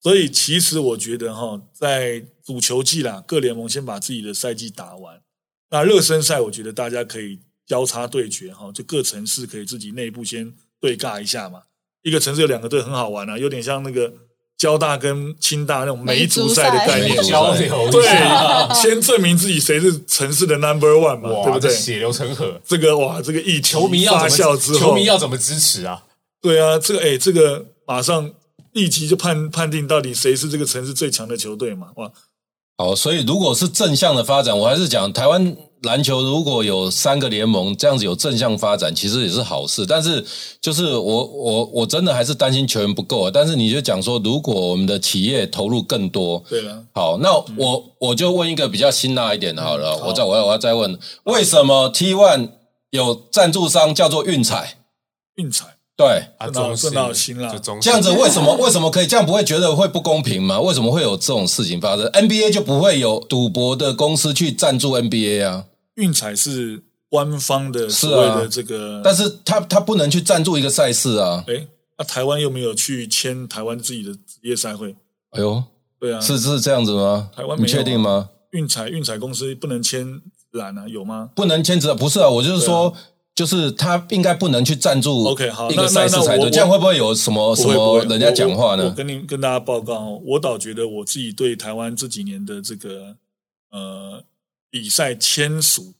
所以其实我觉得哈、在足球季啦，各联盟先把自己的赛季打完，那热身赛我觉得大家可以交叉对决哈、就各城市可以自己内部先对尬一下嘛，一个城市有两个队很好玩啊，有点像那个交大跟清大那种梅竹赛的概念交流一对下，，先证明自己谁是城市的 number one 嘛，对，不对？血流成河，这个哇，这个一球迷要发怎么酵之后，球迷要怎么支持啊？对啊，这个哎，这个马上立即就判判定到底谁是这个城市最强的球队嘛？哇，好，所以如果是正向的发展，我还是讲台湾篮球如果有三个联盟这样子有正向发展，其实也是好事。但是就是我我我真的还是担心球员不够啊。但是你就讲说，如果我们的企业投入更多，对了，好，那我我就问一个比较辛辣一点的好了，嗯好我再我要我要再问，为什么 T One 有赞助商叫做运彩？运彩对，啊，这哪中式这哪有心啦就中式这样子为什么 为什么可以这样不会觉得会不公平吗？为什么会有这种事情发生？NBA 就不会有赌博的公司去赞助 NBA 啊？运彩是官方的是啊所谓的这个，但是他他不能去赞助一个赛事啊！哎，那台湾又没有去签台湾自己的职业赛会？哎呦，对啊，是是这样子吗？台湾没有啊确定吗？运彩运彩公司不能签染啊？有吗？不能签字不是啊，我就是说，就是他应该不能去赞助 OK，好一个那赛事才对，这样会不会有什么什么人家讲话呢？我我跟您跟大家报告哦，我倒觉得我自己对台湾这几年的这个呃比赛签署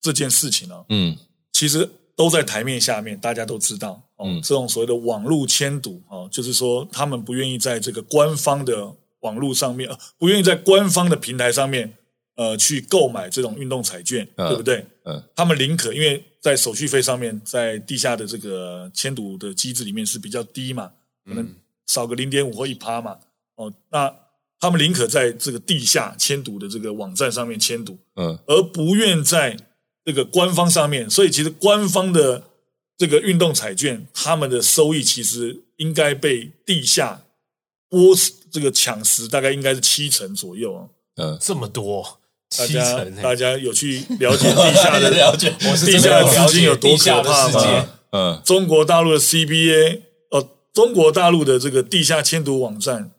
这件事情哦，嗯其实都在台面下面，大家都知道哦。嗯这种所谓的网络签赌哦，就是说他们不愿意在这个官方的网络上面，呃不愿意在官方的平台上面呃去购买这种运动彩券，嗯对不对？嗯他们宁可因为在手续费上面，在地下的这个签赌的机制里面是比较低嘛，可能少个零点五或一趴嘛。哦，那他们宁可在这个地下签赌的这个网站上面签赌，嗯而不愿在这个官方上面。所以其实官方的这个运动彩券，他们的收益其实应该被地下剥这个抢食，大概应该是七成左右啊。嗯，这么多，七大家大家有去了解地下的 了解我是地真的了下的资金解有多可地下的怕吗世界？嗯。中国大陆的 CBA 哦，中国大陆的这个地下签赌网站，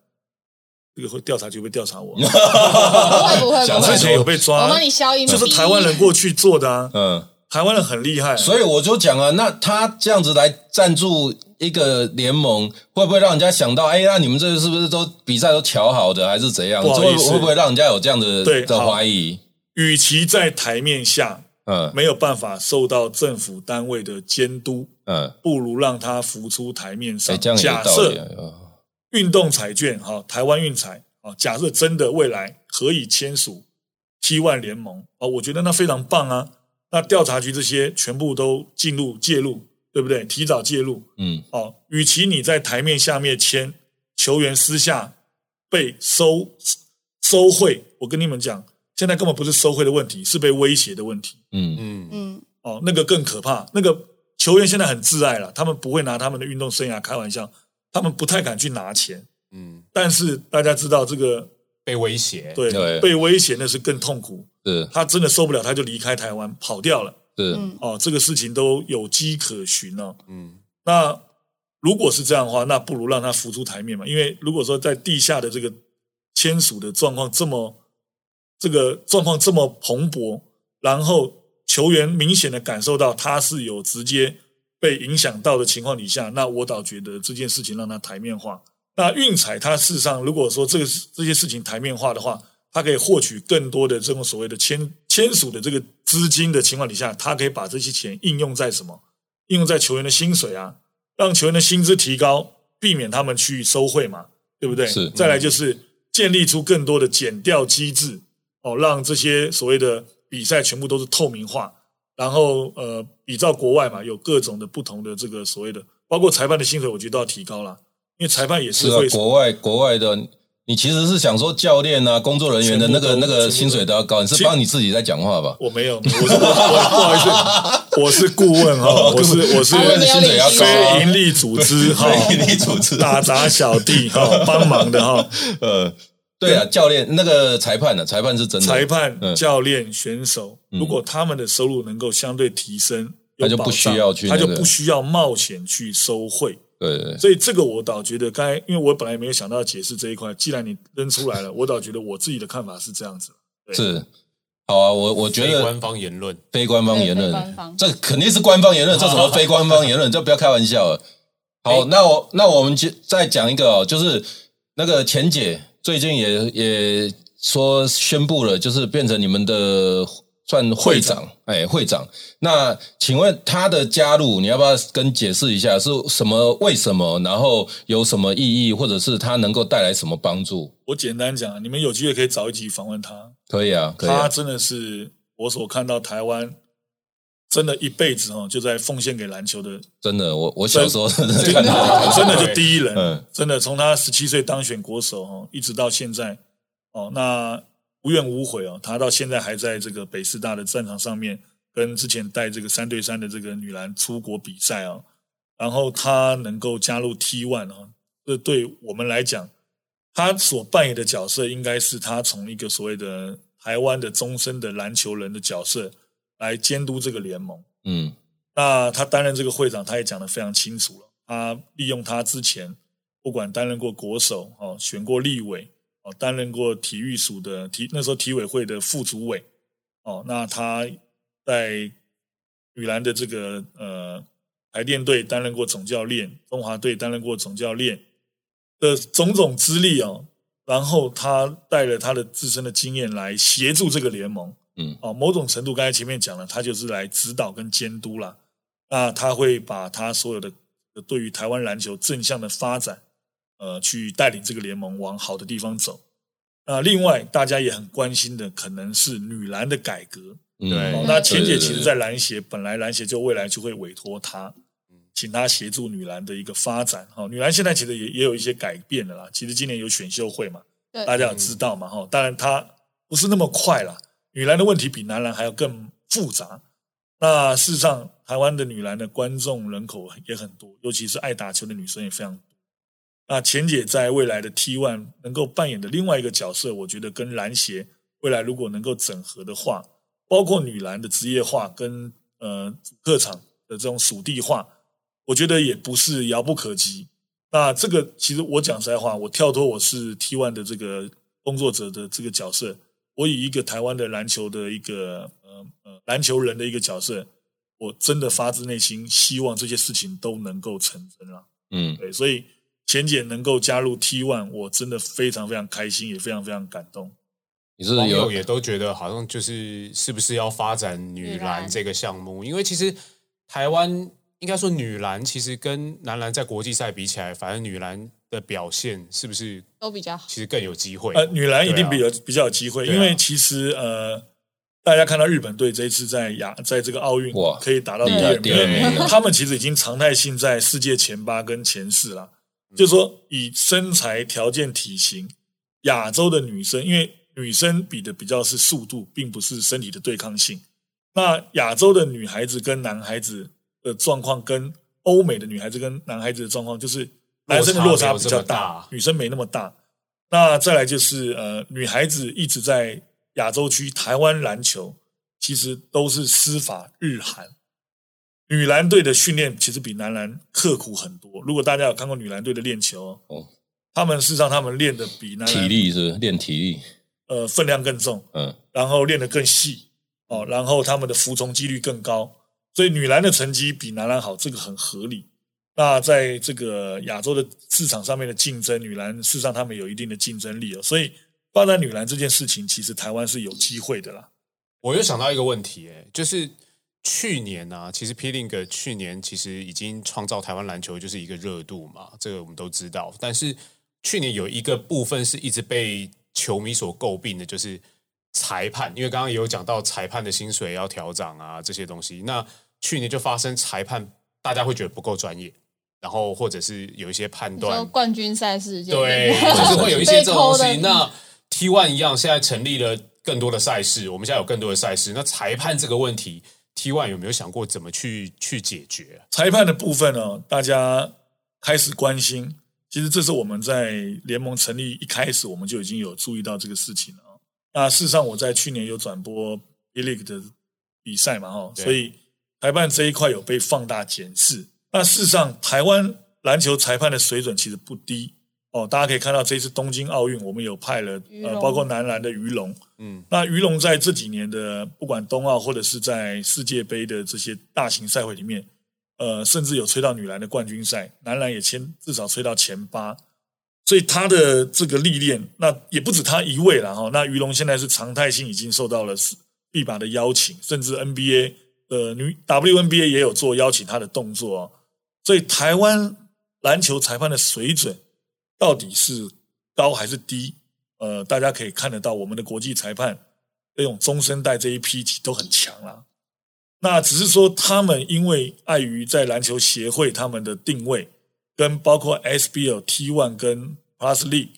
这个会调查局会调查我，不会不会之前有被我抓帮，你消音。就是台湾人过去做的啊，嗯，台湾人很厉害，所以我就讲啊，那他这样子来赞助一个联盟，会不会让人家想到，哎，那你们这是不是都比赛都瞧好的，还是怎样？会不好意思会不会让人家有这样的的怀疑？与其在台面下嗯没有办法受到政府单位的监督，嗯，不如让它浮出台面哎，上。假设运动彩券，哈，台湾运彩，啊，假设真的未来可以签署 T one 联盟，啊，我觉得那非常棒啊。那调查局这些全部都进入介入，对不对？提早介入，嗯哦，与其你在台面下面签，球员私下被收收贿，我跟你们讲，现在根本不是收贿的问题，是被威胁的问题。嗯嗯，嗯，哦，那个更可怕。那个球员现在很自爱了，他们不会拿他们的运动生涯开玩笑，他们不太敢去拿钱。嗯，但是大家知道，这个被威胁。对，对被威胁那是更痛苦。是他真的受不了，他就离开台湾跑掉了。是，嗯哦，这个事情都有迹可循哦。嗯，那如果是这样的话，那不如让他浮出台面嘛。因为如果说在地下的这个签署的状况这么这个状况这么蓬勃，然后球员明显的感受到他是有直接被影响到的情况底下，那我倒觉得这件事情让他台面化。那运彩它事实上，如果说这个这些事情台面化的话，它可以获取更多的这种所谓的签签署的这个资金的情况底下，他可以把这些钱应用在什么？应用在球员的薪水啊，让球员的薪资提高，避免他们去收贿嘛，对不对？是再来就是建立出更多的减掉机制，哦，让这些所谓的比赛全部都是透明化，然后呃，比照国外嘛，有各种的不同的这个所谓的，包括裁判的薪水，我觉得都要提高了，因为裁判也是啊是会，国外国外的，你其实是想说教练啊、工作人员的那个那个薪水都要高，你是帮你自己在讲话吧？我没有，我是我我不好意思，我是顾问哈，我是我是顾问的薪水要高啊非营利组织 哈，非营利组织打杂小弟哈，帮忙的哈，呃，对啊，教练那个裁判呢？裁判是真的，裁判、嗯教练、选手，如果他们的收入能够相对提升，有那就不需要去他就不需要冒险去收贿。对所以这个我倒觉得，刚才因为我本来没有想到解释这一块，既然你扔出来了，我倒觉得我自己的看法是这样子。对是好啊，我我觉得官方言论。非官方言论，这肯定是官方言论，这什么非官方言论？这不要开玩笑了。好，那我那我们就再讲一个哦，就是那个钱姐最近也也说宣布了，就是变成你们的算会长，哎，会长。那请问他的加入，你要不要跟解释一下是什么？为什么？然后有什么意义，或者是他能够带来什么帮助？我简单讲，你们有机会可以找一集访问他，可以啊，可以、啊。他真的是我所看到台湾真的一辈子哦，就在奉献给篮球的真的，我我小时候真的看到真的就第一人，嗯真的从他十七岁当选国手哦，一直到现在哦，那无怨无悔哦，他到现在还在这个北师大的战场上面，跟之前带这个三对三的这个女篮出国比赛哦，然后他能够加入 T one 哦，这对我们来讲，他所扮演的角色应该是他从一个所谓的台湾的终身的篮球人的角色来监督这个联盟。嗯那他担任这个会长，他也讲得非常清楚了。他利用他之前不管担任过国手哦，选过立委哦，担任过体育署的体那时候体委会的副主委哦，那他在女篮的这个呃台电队担任过总教练，中华队担任过总教练的种种资历哦，然后他带了他的自身的经验来协助这个联盟。嗯哦，某种程度刚才前面讲了，他就是来指导跟监督啦。那他会把他所有的对于台湾篮球正向的发展，呃，去带领这个联盟往好的地方走。那另外大家也很关心的，可能是女篮的改革。嗯，对哦，那钱姐其实，在篮协本来篮协就未来就会委托她，请她协助女篮的一个发展。哈、女篮现在其实也也有一些改变的啦。其实今年有选秀会嘛，大家有知道嘛？哈，当然它不是那么快啦。女篮的问题比男篮还要更复杂。那事实上，台湾的女篮的观众人口也很多，尤其是爱打球的女生也非常多。那钱姐在未来的 T One 能够扮演的另外一个角色，我觉得跟篮协未来如果能够整合的话，包括女篮的职业化跟呃主客场的这种属地化，我觉得也不是遥不可及。那这个其实我讲实在话，我跳脱我是 T One 的这个工作者的这个角色，我以一个台湾的篮球的一个呃呃篮球人的一个角色，我真的发自内心希望这些事情都能够成真了。嗯对，所以钱姐能够加入 T One，我真的非常非常开心，也非常非常感动。你是网友有也都觉得好像就是是不是要发展女女篮篮这个项目？因为其实台湾应该说女篮其实跟男篮在国际赛比起来，反正女篮的表现是不是都比较好。其实更有机会？呃，女篮一定比较、比较有机会，因为其实呃，大家看到日本队这一次在亚在这个奥运哇可以打到第二名他们其实已经常态性在世界前八跟前四了。嗯就是说，以身材条件、体型，亚洲的女生，因为女生比的比较是速度，并不是身体的对抗性。那亚洲的女孩子跟男孩子的状况，跟欧美的女孩子跟男孩子的状况，就是男生的落差比较大女生没那么大。那再来就是呃，女孩子一直在亚洲区台湾篮球，其实都是司法日韩。女篮队的训练其实比男篮刻苦很多。如果大家有看过女篮队的练球，哦，他们事实上他们练的比男篮体力是练体力，呃分量更重，嗯，然后练得更细哦，然后他们的服从几率更高，所以女篮的成绩比男篮好，这个很合理。那在这个亚洲的市场上面的竞争，女篮事实上他们有一定的竞争力哦，所以发展女篮这件事情，其实台湾是有机会的啦。我又想到一个问题，哎，就是去年呢、其实 P Link 去年其实已经创造台湾篮球就是一个热度嘛，这个我们都知道。但是去年有一个部分是一直被球迷所诟病的，就是裁判，因为刚刚也有讲到裁判的薪水要调涨啊这些东西。那去年就发生裁判大家会觉得不够专业，然后或者是有一些判断冠军赛事，对，就是会有一些这种东西。那 T One 一样，现在成立了更多的赛事，我们现在有更多的赛事。那裁判这个问题，T One 有没有想过怎么去去解决？裁判的部分呢，大家开始关心。其实这是我们在联盟成立一开始，我们就已经有注意到这个事情了。那事实上，我在去年有转播 E League 的比赛嘛，哈，所以裁判这一块有被放大检视。那事实上，台湾篮球裁判的水准其实不低哦。大家可以看到，这次东京奥运，我们有派了呃，包括男篮的鱼龙，嗯，那鱼龙在这几年的不管冬奥或者是在世界杯的这些大型赛会里面，呃，甚至有吹到女篮的冠军赛，男篮也签至少吹到前八，所以他的这个历练，那也不止他一位了哈。那鱼龙现在是常态性已经受到了必把的邀请，甚至 NBA 的女 WNBA 也有做邀请他的动作哦。所以台湾篮球裁判的水准到底是高还是低？呃，大家可以看得到，我们的国际裁判这种中生代这一批其实都很强啦。那只是说，他们因为碍于在篮球协会他们的定位，跟包括 SBL、T One 跟 Plus League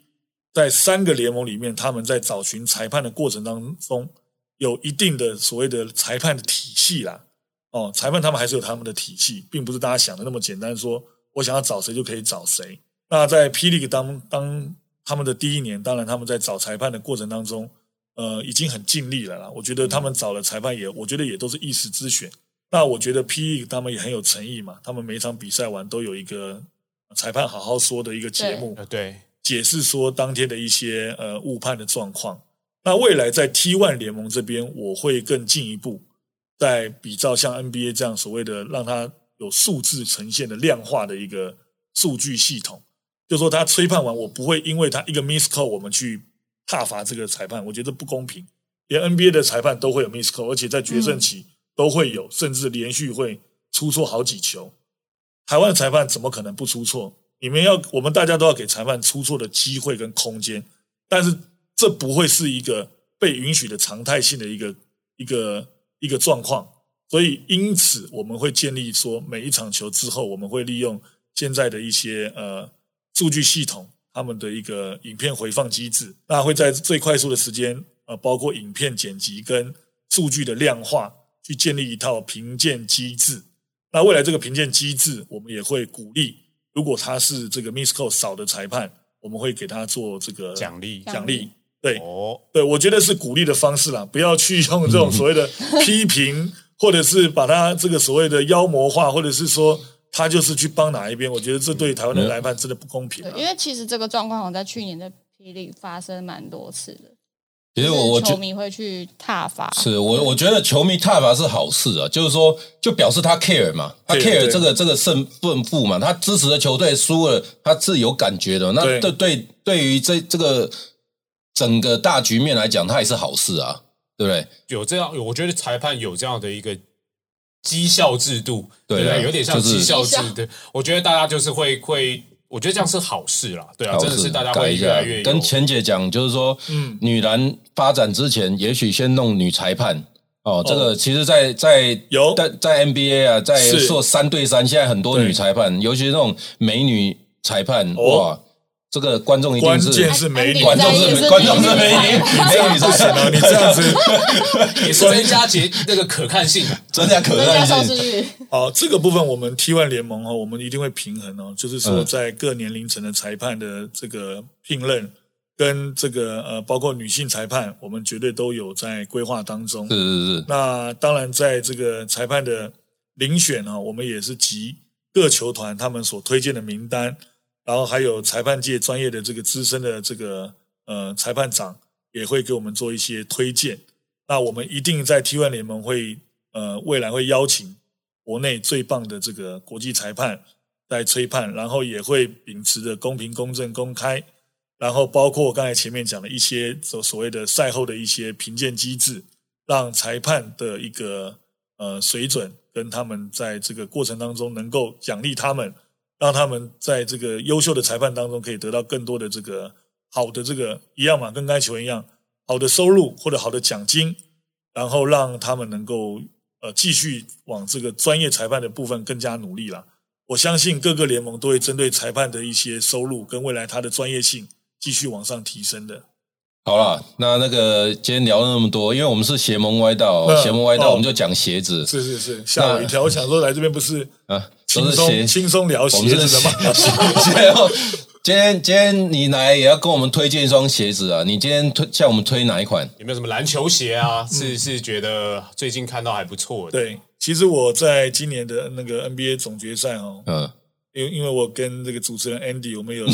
在三个联盟里面，他们在找寻裁判的过程当中，有一定的所谓的裁判的体系啦。哦，裁判他们还是有他们的体系，并不是大家想的那么简单，说我想要找谁就可以找谁。那在霹雳当当他们的第一年，当然他们在找裁判的过程当中，呃，已经很尽力了啦。我觉得他们找了裁判也，我觉得也都是一时之选。那我觉得霹雳他们也很有诚意嘛，他们每一场比赛完都有一个裁判好好说的一个节目，呃，对，解释说当天的一些呃误判的状况。那未来在 T One 联盟这边，我会更进一步，在比照像 NBA 这样所谓的让它有数字呈现的量化的一个数据系统，就说他吹判完，我不会因为他一个 miss call 我们去挞伐这个裁判，我觉得不公平。连 NBA 的裁判都会有 miss call，而且在决胜期都会有，甚至连续会出错好几球。台湾的裁判怎么可能不出错？你们要，我们大家都要给裁判出错的机会跟空间，但是这不会是一个被允许的常态性的一个一个一个状况。所以，因此我们会建立说，每一场球之后，我们会利用现在的一些呃数据系统，他们的一个影片回放机制，那会在最快速的时间，呃，包括影片剪辑跟数据的量化，去建立一套评鉴机制。那未来这个评鉴机制，我们也会鼓励，如果他是这个 miss call 少的裁判，我们会给他做这个奖励。奖励。对，哦，对，我觉得是鼓励的方式啦，不要去用这种所谓的 批评，或者是把他这个所谓的妖魔化，或者是说他就是去帮哪一边。我觉得这对台湾的来判真的不公平、啊。因为其实这个状况好像在去年的霹雳发生蛮多次的。其实我我球迷会去踏伐，是我我觉得球迷踏伐是好事啊，就是说就表示他 care 嘛，他对这个这个胜胜负嘛，他支持的球队输了，他是有感觉的。那对对对，于这这个整个大局面来讲，他也是好事啊，对不对？有这样，我觉得裁判有这样的一个绩效制度，对啊对不对？有点像是绩效制。对，我觉得大家就是会会，我觉得这样是好事啦，对啊，真的是大家改一下。会越来越跟钱姐讲，就是说，嗯。女篮发展之前，也许先弄女裁判。哦，这个其实在，在有。在在 NBA 啊，在是。做三对三，现在很多女裁判，尤其是那种美女裁判，哦。哇，这个观众一定关是键是美女，观众也是是观众是美女，美女。不行哦，你这样子，你是增加节那个可看性。啊。增加可看性。好，这个部分我们 T One 联盟哦，我们一定会平衡哦，就是说嗯。在各年龄层的裁判的这个聘任，跟这个呃，包括女性裁判，我们绝对都有在规划当中。是是是，那当然，在这个裁判的遴选啊，我们也是集各球团他们所推荐的名单，然后还有裁判界专业的这个资深的这个呃裁判长也会给我们做一些推荐。那我们一定在 T1 联盟会呃未来会邀请国内最棒的这个国际裁判来吹判，然后也会秉持着公平、公正、公开。然后包括刚才前面讲的一些所所谓的赛后的一些评鉴机制，让裁判的一个呃水准跟他们在这个过程当中能够奖励他们，让他们在这个优秀的裁判当中可以得到更多的这个好的这个一样嘛，跟刚才球员一样好的收入或者好的奖金，然后让他们能够呃继续往这个专业裁判的部分更加努力了。我相信各个联盟都会针对裁判的一些收入跟未来他的专业性。继续往上提升的。好啦，那那个今天聊了那么多，因为我们是邪门歪道，邪门歪道我们就讲鞋子。是是是，吓我一跳！我想说来这边不是啊，轻松轻松聊鞋子的吗？今天今天你来也要跟我们推荐一双鞋子啊！你今天推向我们推哪一款？有没有什么篮球鞋啊？是是觉得最近看到还不错的。对，其实我在今年的那个 NBA 总决赛哦，嗯。因因为我跟这个主持人 Andy，我们有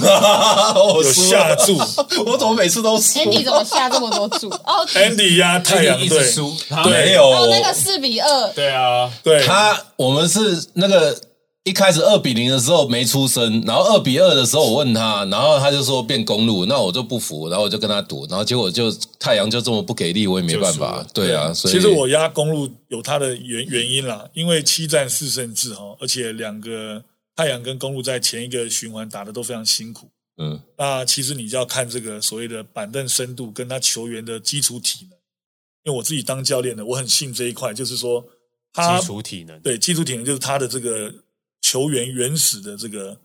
有下注，我怎么每次都输？Andy 怎么下这么多注？哦，Andy 压太阳队输，没有那个四比二。对啊，对他，我们是那个一开始二比零的时候没出声，然后二比二的时候我问他，然后他就说变公路，那我就不服，然后我就跟他赌，然后结果就太阳就这么不给力，我也没办法。对啊，所以其实我压公路有它的原原因啦，因为七战四胜制哈，而且两个。太阳跟公路在前一个循环打的都非常辛苦，嗯，那其实你就要看这个所谓的板凳深度跟他球员的基础体能，因为我自己当教练的，我很信这一块，就是说他基础体能，对基础体能就是他的这个球员原始的这个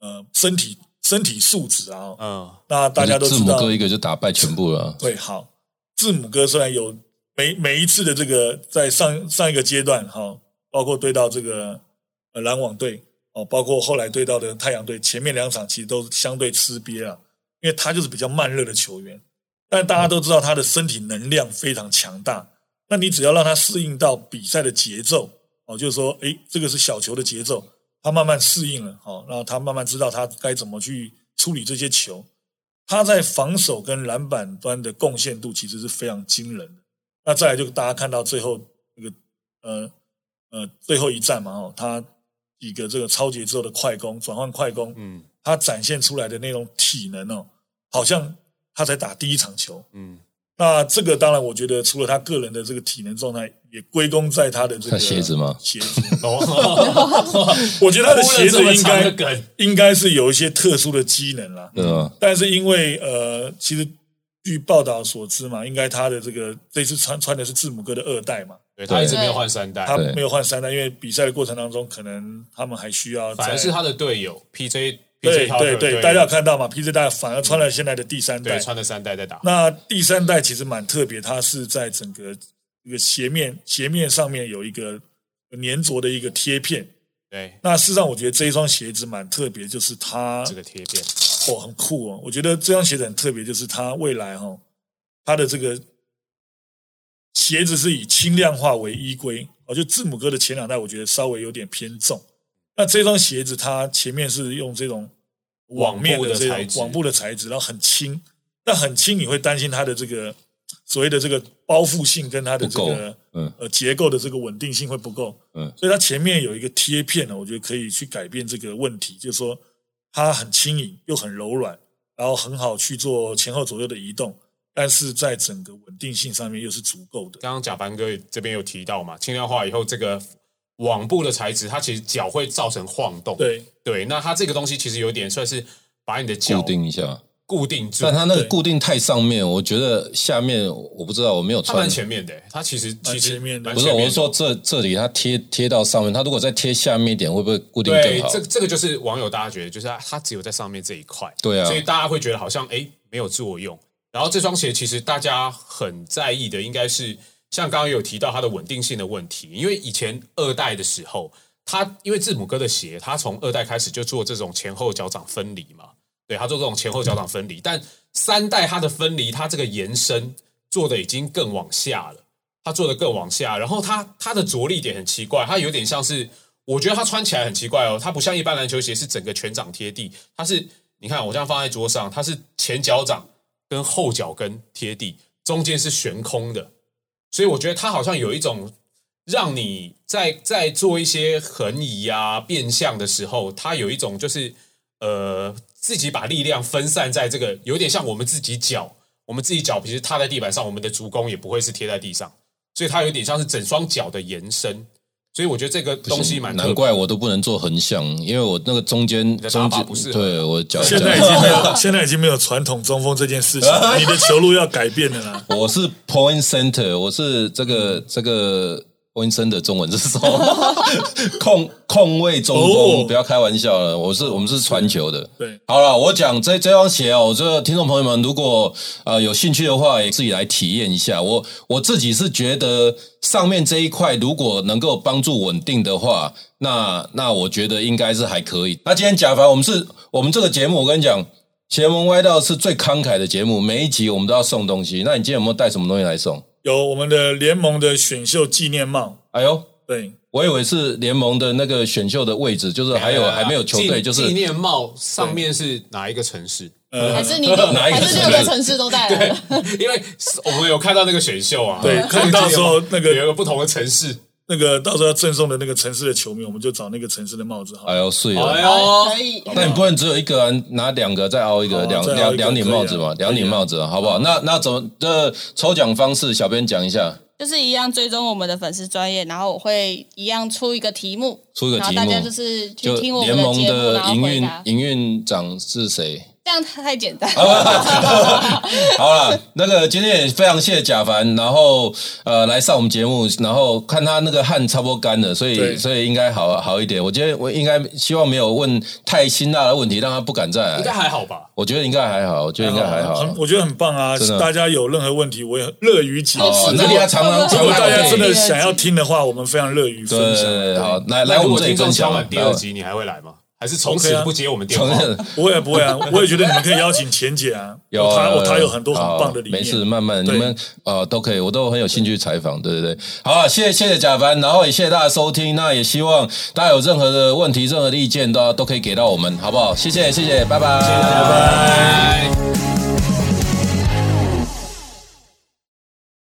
呃身体身体素质啊，嗯，那大家都知道，字母哥一个就打败全部了，对，好，字母哥虽然有每每一次的这个在上上一个阶段哈，包括对到这个呃篮网队。哦，包括后来对到的太阳队，前面两场其实都相对吃瘪啊，因为他就是比较慢热的球员。但大家都知道他的身体能量非常强大，那你只要让他适应到比赛的节奏，哦，就是说，诶，这个是小球的节奏，他慢慢适应了，哦，然后他慢慢知道他该怎么去处理这些球。他在防守跟篮板端的贡献度其实是非常惊人的。那再来就大家看到最后那个呃呃最后一战嘛，哦，他。一个这个超节奏的快攻转换快攻，嗯，他展现出来的那种体能哦，好像他才打第一场球，嗯，那这个当然，我觉得除了他个人的这个体能状态，也归功在他的这个鞋子吗？鞋子，我觉得他的鞋子应该应该是有一些特殊的机能啦，嗯，但是因为呃，其实据报道所知嘛，应该他的这个这次穿穿的是字母哥的二代嘛。对他一直没有换三代，他没有换三代，因为比赛的过程当中，可能他们还需要。反而是他的队友 PJ，对对对，大家有看到嘛？PJ 大反而穿了现在的第三代，穿了三代在打。那第三代其实蛮特别，它是在整个一个鞋面鞋面上面有一个粘着的一个贴片。对，那事实上我觉得这一双鞋子蛮特别，就是它这个贴片哦，很酷哦。我觉得这双鞋子很特别，就是它未来哈，它的这个。鞋子是以轻量化为依归，哦，就字母哥的前两代，我觉得稍微有点偏重。那这双鞋子它前面是用这种网面的这种网布的材质，然后很轻，但很轻你会担心它的这个所谓的这个包覆性跟它的这个呃结构的这个稳定性会不够。嗯，所以它前面有一个贴片呢，我觉得可以去改变这个问题，就是说它很轻盈又很柔软，然后很好去做前后左右的移动。但是在整个稳定性上面又是足够的。刚刚贾凡哥这边有提到嘛，轻量化以后，这个网布的材质，它其实脚会造成晃动。对对，那它这个东西其实有点算是把你的脚固定一下，固定住。但它那个固定太上面，我觉得下面我不知道，我没有穿前面的，它其实其实不是，我是说这这里它贴贴到上面，它如果再贴下面一点，会不会固定更好？这这个就是网友大家觉得，就是它它只有在上面这一块，对啊，所以大家会觉得好像哎没有作用。然后这双鞋其实大家很在意的，应该是像刚刚有提到它的稳定性的问题。因为以前二代的时候，它因为字母哥的鞋，它从二代开始就做这种前后脚掌分离嘛，对他做这种前后脚掌分离，但三代它的分离，它这个延伸做的已经更往下了，它做的更往下，然后它它的着力点很奇怪，它有点像是，我觉得它穿起来很奇怪哦，它不像一般篮球鞋是整个全掌贴地，它是你看我这样放在桌上，它是前脚掌跟后脚跟贴地，中间是悬空的，所以我觉得它好像有一种让你在在做一些横移啊变向的时候，它有一种就是呃自己把力量分散在这个，有点像我们自己脚，我们自己脚其实踏在地板上，我们的足弓也不会是贴在地上，所以它有点像是整双脚的延伸。所以我觉得这个东西蛮难怪我都不能做横向，因为我那个中间中间法不是对我脚现在已经没有，现在已经没有传统中锋这件事情，你的球路要改变了啦。我是 point center，我是这个这个 point center 中文是什么？控控卫中锋，哦不要开玩笑了。我是我们是传球的。对，好了，我讲这这双鞋哦，这个听众朋友们如果呃有兴趣的话，也自己来体验一下。我我自己是觉得上面这一块如果能够帮助稳定的话，那那我觉得应该是还可以。那今天贾凡，我们是我们这个节目，我跟你讲。邪门歪道是最慷慨的节目，每一集我们都要送东西。那你今天有没有带什么东西来送？有我们的联盟的选秀纪念帽，哎呦，对，我以为是联盟的那个选秀的位置，就是还有还没有球队，就是纪纪念帽上面是哪一个城市？呃还是你哪一个还是六个城市都带来了？因为我们有看到那个选秀啊，对 看到时候那个有一个不同的城市，那个到时候要赠送的那个城市的球迷，我们就找那个城市的帽子好了。哎呦碎哎了。呦，可以，那你不能只有一个人拿两个再凹一个，两两两顶帽子嘛，两顶帽子，好不好？那那怎么的抽奖方式？小编讲一下。就是一样追踪我们的粉丝专业，然后我会一样出一个题目，出一个题目然后大家就是去听我联盟的营运。营运长是谁？这样太简单。好了，那个今天也非常谢谢贾凡，然后呃来上我们节目，然后看他那个汗差不多干了，所以所以应该好好一点。我觉得我应该希望没有问太辛辣的问题，让他不敢再来应该。还好吧？我觉得应该还好，我觉得应该还好。我觉得很棒啊！大家有任何问题，我也乐于解哦释。，那你要常常如果大家真的想要听的话，我们非常乐于分对享。对对，好，来来我们这里分享完第二集，你还会来吗？还是从此不接我们电话？不会啊，不会啊，我也觉得你们可以邀请钱姐啊，有她有他有很多很棒的理念。好没事，慢慢你对们呃都可以，我都很有兴趣采访，对对对。好啊，谢谢谢谢贾凡，然后也谢谢大家收听，那也希望大家有任何的问题、任何的意见，都都可以给到我们，好不好？谢谢谢谢，拜拜，拜拜。